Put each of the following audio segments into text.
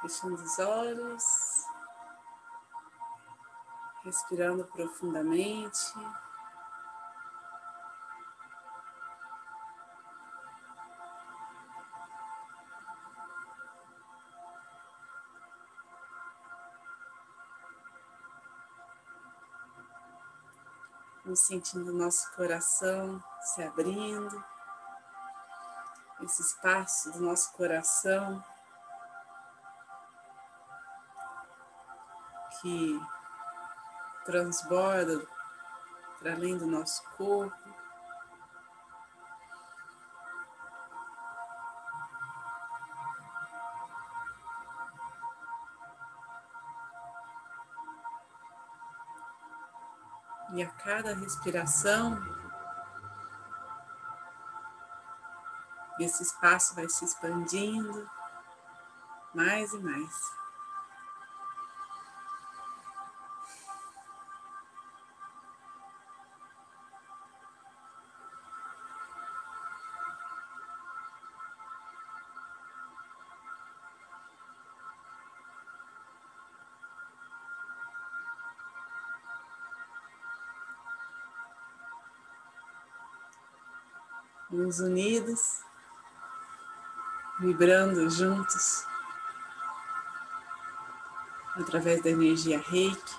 Fechando os olhos, respirando profundamente. Vamos sentindo nosso coração se abrindo, esse espaço do nosso coração que transborda para além do nosso corpo. E a cada respiração, esse espaço vai se expandindo mais e mais. Mãos unidas, vibrando juntos através da energia reiki.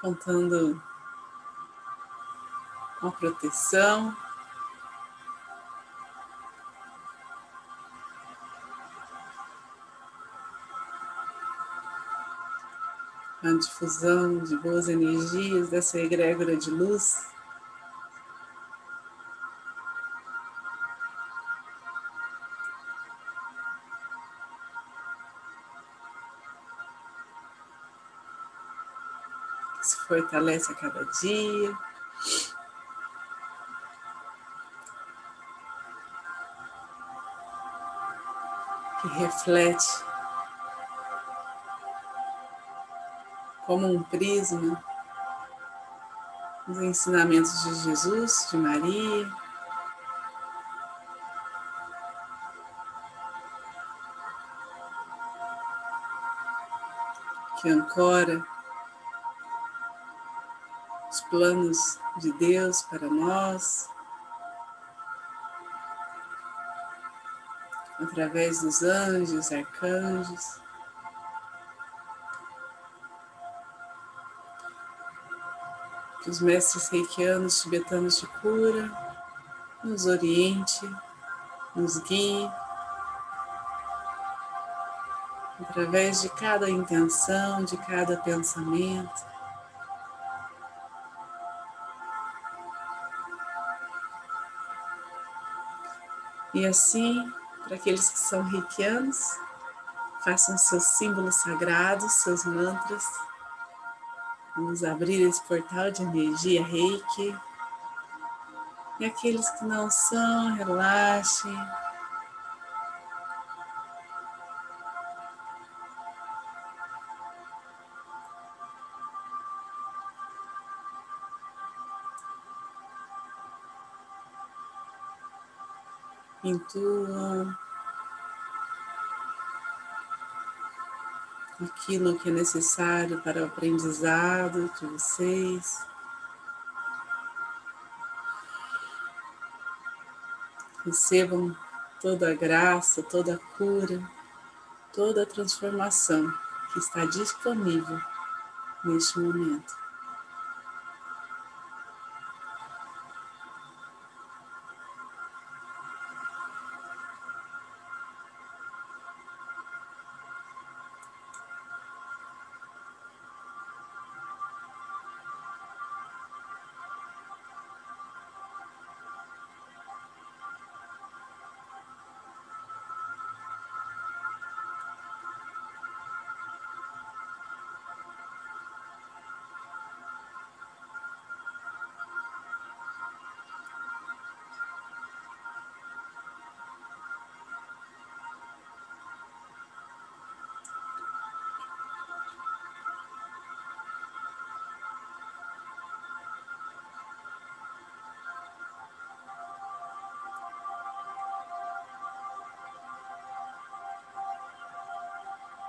Contando com a proteção a difusão de boas energias dessa egrégora de luz. Que se fortalece a cada dia. Que reflete como um prisma os ensinamentos de Jesus, de Maria. Que ancora os planos de Deus para nós, através dos anjos, arcanjos. Que os mestres reikianos tibetanos de cura nos oriente, nos guie através de cada intenção, de cada pensamento. E assim, para aqueles que são reikianos, façam seus símbolos sagrados, seus mantras Vamos abrir esse portal de energia reiki. E aqueles que não são, relaxem. Intuam. Aquilo que é necessário para o aprendizado de vocês. Recebam toda a graça, toda a cura, toda a transformação que está disponível neste momento.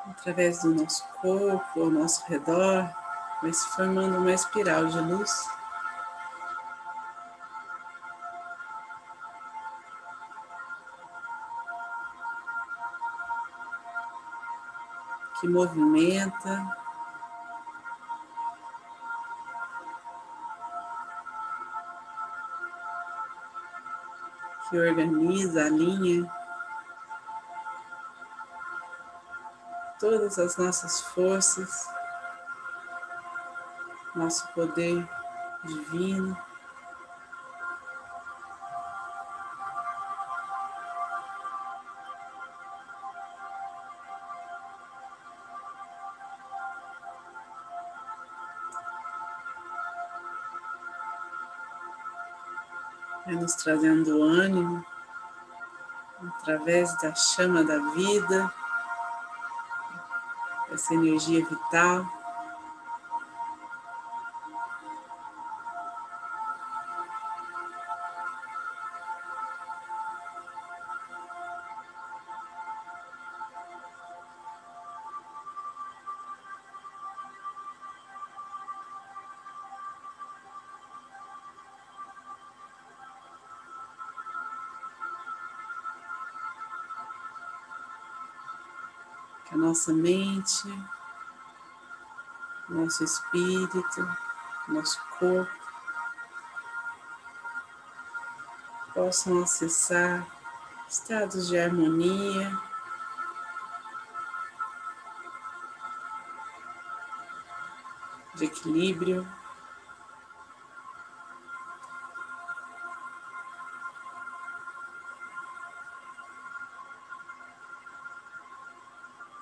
Através do nosso corpo, ao nosso redor, vai se formando uma espiral de luz. Que movimenta que organiza, alinha todas as nossas forças, nosso poder divino. vai nos trazendo ânimo através da chama da vida, essa energia vital. A nossa mente, nosso espírito, nosso corpo possam acessar estados de harmonia. De equilíbrio,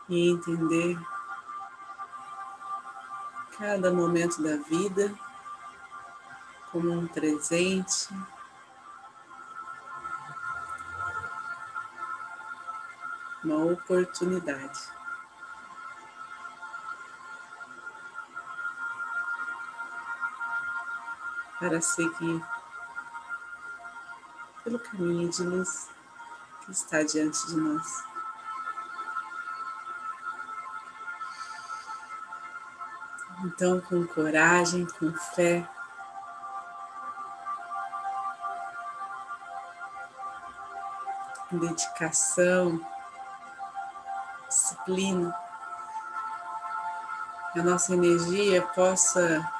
e entender cada momento da vida como um presente. Uma oportunidade. Para seguir pelo caminho de luz que está diante de nós. Então, com coragem, com fé, dedicação, disciplina, a nossa energia possa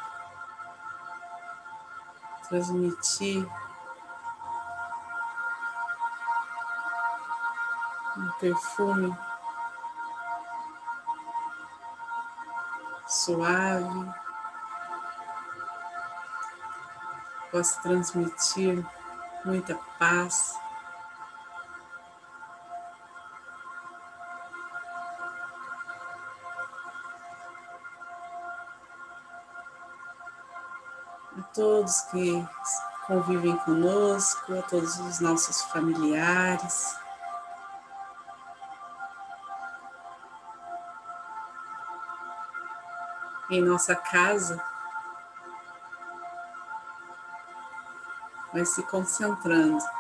transmitir um perfume suave, possa transmitir muita paz. A todos que convivem conosco, a todos os nossos familiares. Em nossa casa, vai se concentrando.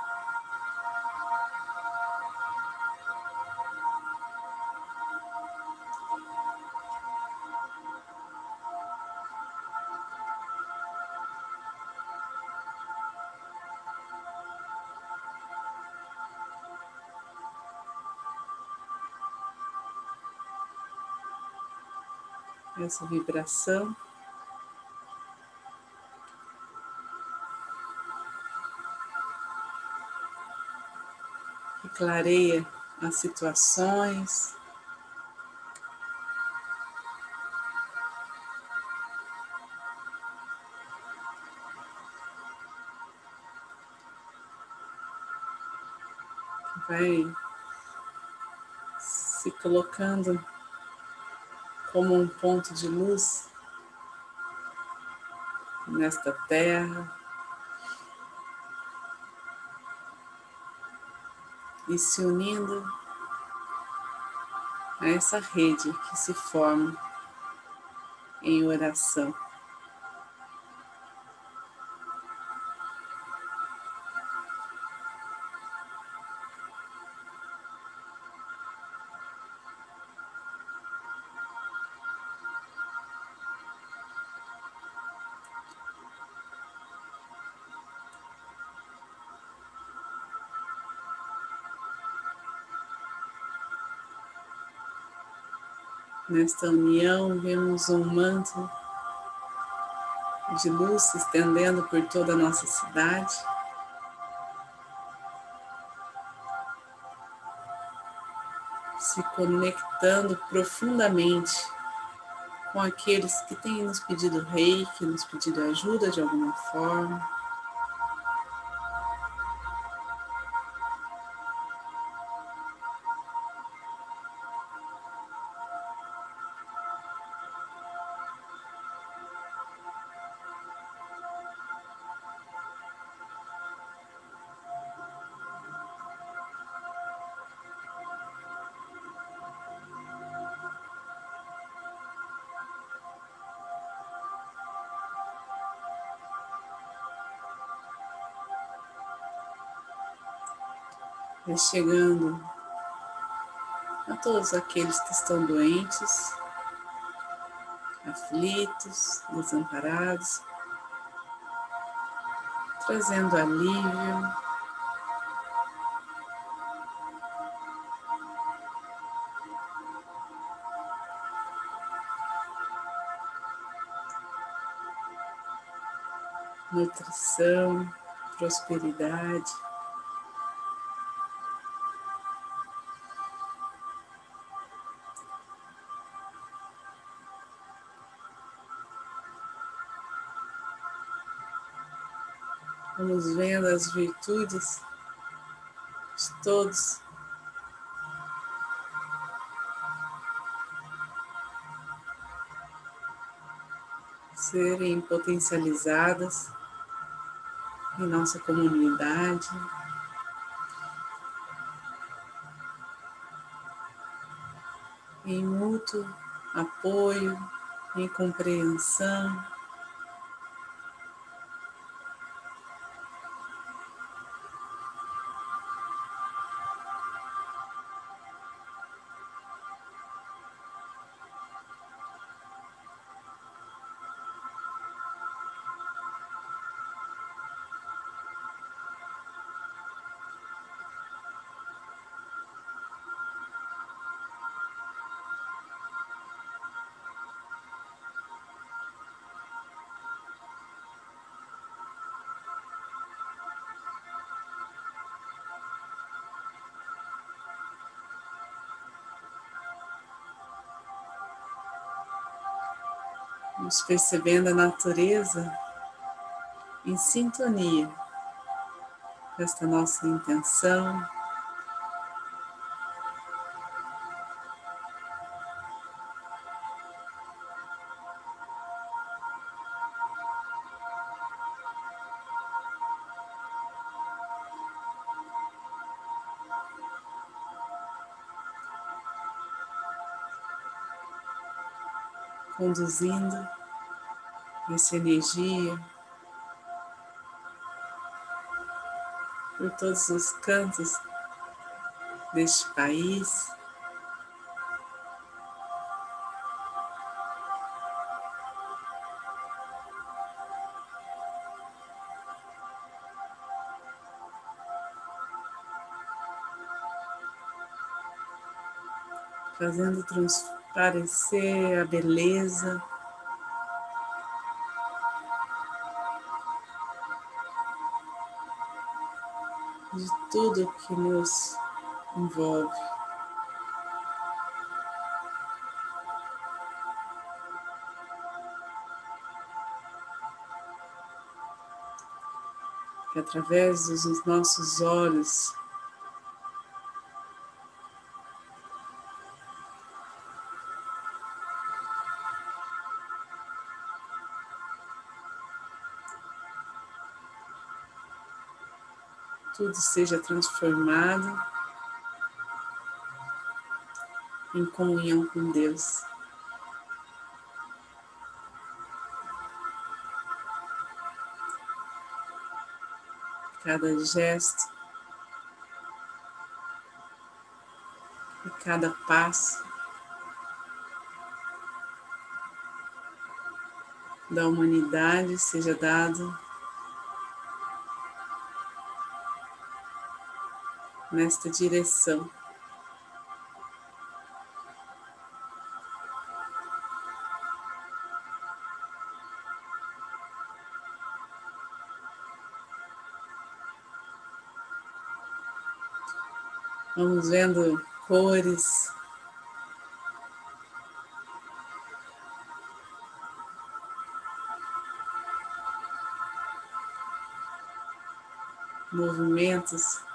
Essa vibração. Clareia as situações. Vai se colocando como um ponto de luz nesta terra. E se unindo a essa rede que se forma em oração. Nesta união, vemos um manto de luz se estendendo por toda a nossa cidade. Se conectando profundamente com aqueles que têm nos pedido reiki, nos pedido ajuda de alguma forma. Vai chegando a todos aqueles que estão doentes, aflitos, desamparados, trazendo alívio. Nutrição, prosperidade. Vamos vendo as virtudes de todos. Serem potencializadas em nossa comunidade. Em mútuo apoio, em compreensão. Vamos percebendo a natureza em sintonia com esta nossa intenção. Conduzindo essa energia por todos os cantos deste país. Fazendo transformação parecer a beleza. De tudo que nos envolve. Que através dos nossos olhos tudo seja transformado em comunhão com Deus. Cada gesto e cada passo da humanidade seja dado nesta direção. Vamos vendo cores. Movimentos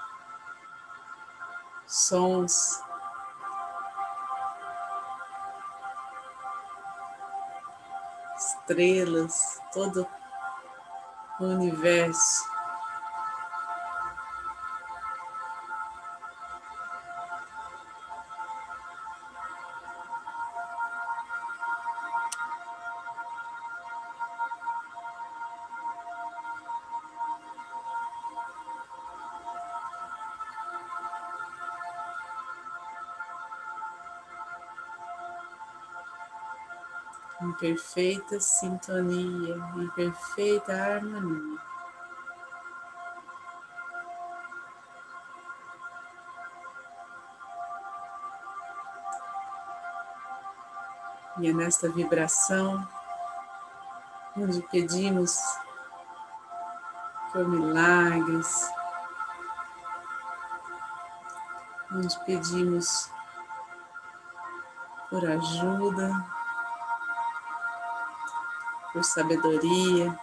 sons. Estrelas, todo o universo. Em perfeita sintonia, em perfeita harmonia. E é nesta vibração onde pedimos por milagres, onde pedimos por ajuda, por sabedoria.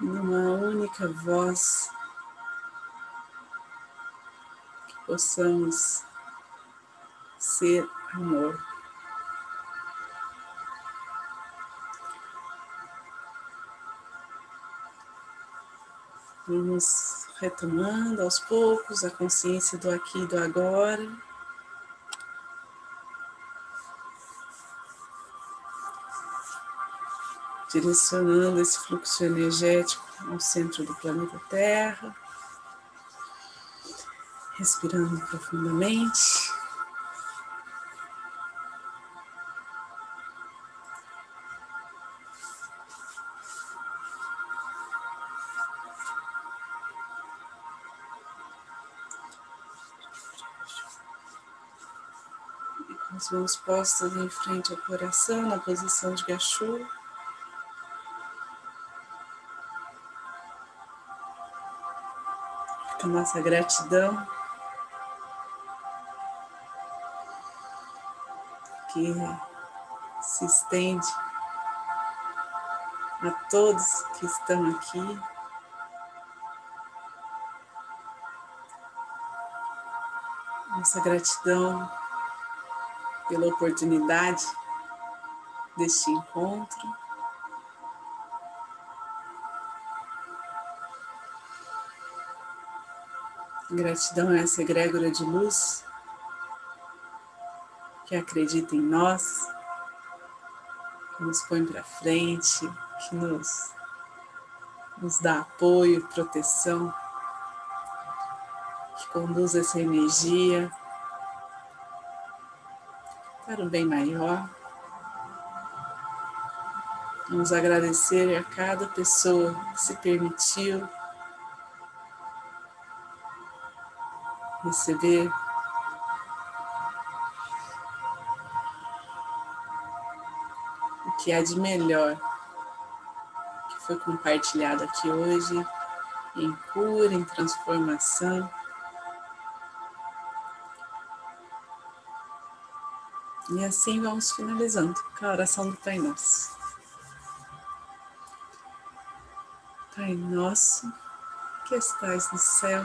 Numa única voz, que possamos ser amor. Vamos retomando aos poucos a consciência do aqui e do agora. Direcionando esse fluxo energético ao centro do planeta Terra, respirando profundamente. com as mãos postas em frente ao coração, na posição de gachô. A nossa gratidão que se estende a todos que estão aqui. Nossa gratidão pela oportunidade deste encontro. Gratidão a essa egrégora de luz que acredita em nós, que nos põe para frente, que nos, nos dá apoio, proteção, que conduz essa energia para o bem maior. Vamos agradecer a cada pessoa que se permitiu receber o que há de melhor que foi compartilhado aqui hoje em cura, em transformação. E assim vamos finalizando com a oração do Pai Nosso. Pai Nosso, que estais no céu,